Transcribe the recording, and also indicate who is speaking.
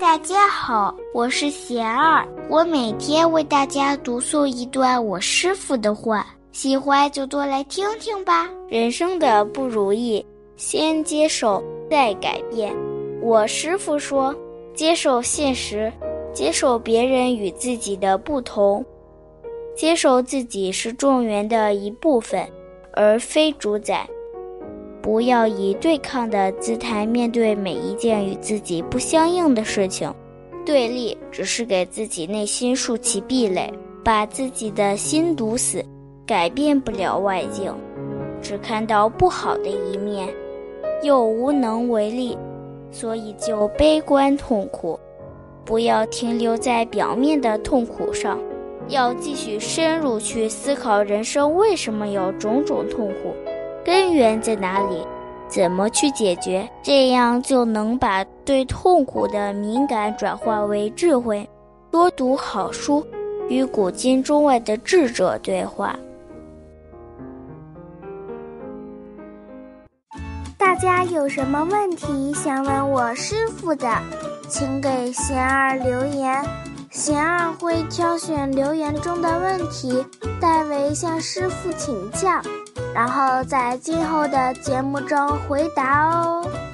Speaker 1: 大家好，我是贤儿，我每天为大家读诵一段我师傅的话，喜欢就多来听听吧。人生的不如意，先接受再改变。我师傅说，接受现实，接受别人与自己的不同，接受自己是众缘的一部分，而非主宰。不要以对抗的姿态面对每一件与自己不相应的事情，对立只是给自己内心竖起壁垒，把自己的心堵死，改变不了外境，只看到不好的一面，又无能为力，所以就悲观痛苦。不要停留在表面的痛苦上，要继续深入去思考人生为什么有种种痛苦。根源在哪里？怎么去解决？这样就能把对痛苦的敏感转化为智慧。多读好书，与古今中外的智者对话。
Speaker 2: 大家有什么问题想问我师傅的，请给贤儿留言，贤儿会挑选留言中的问题，代为向师傅请教。然后在今后的节目中回答哦。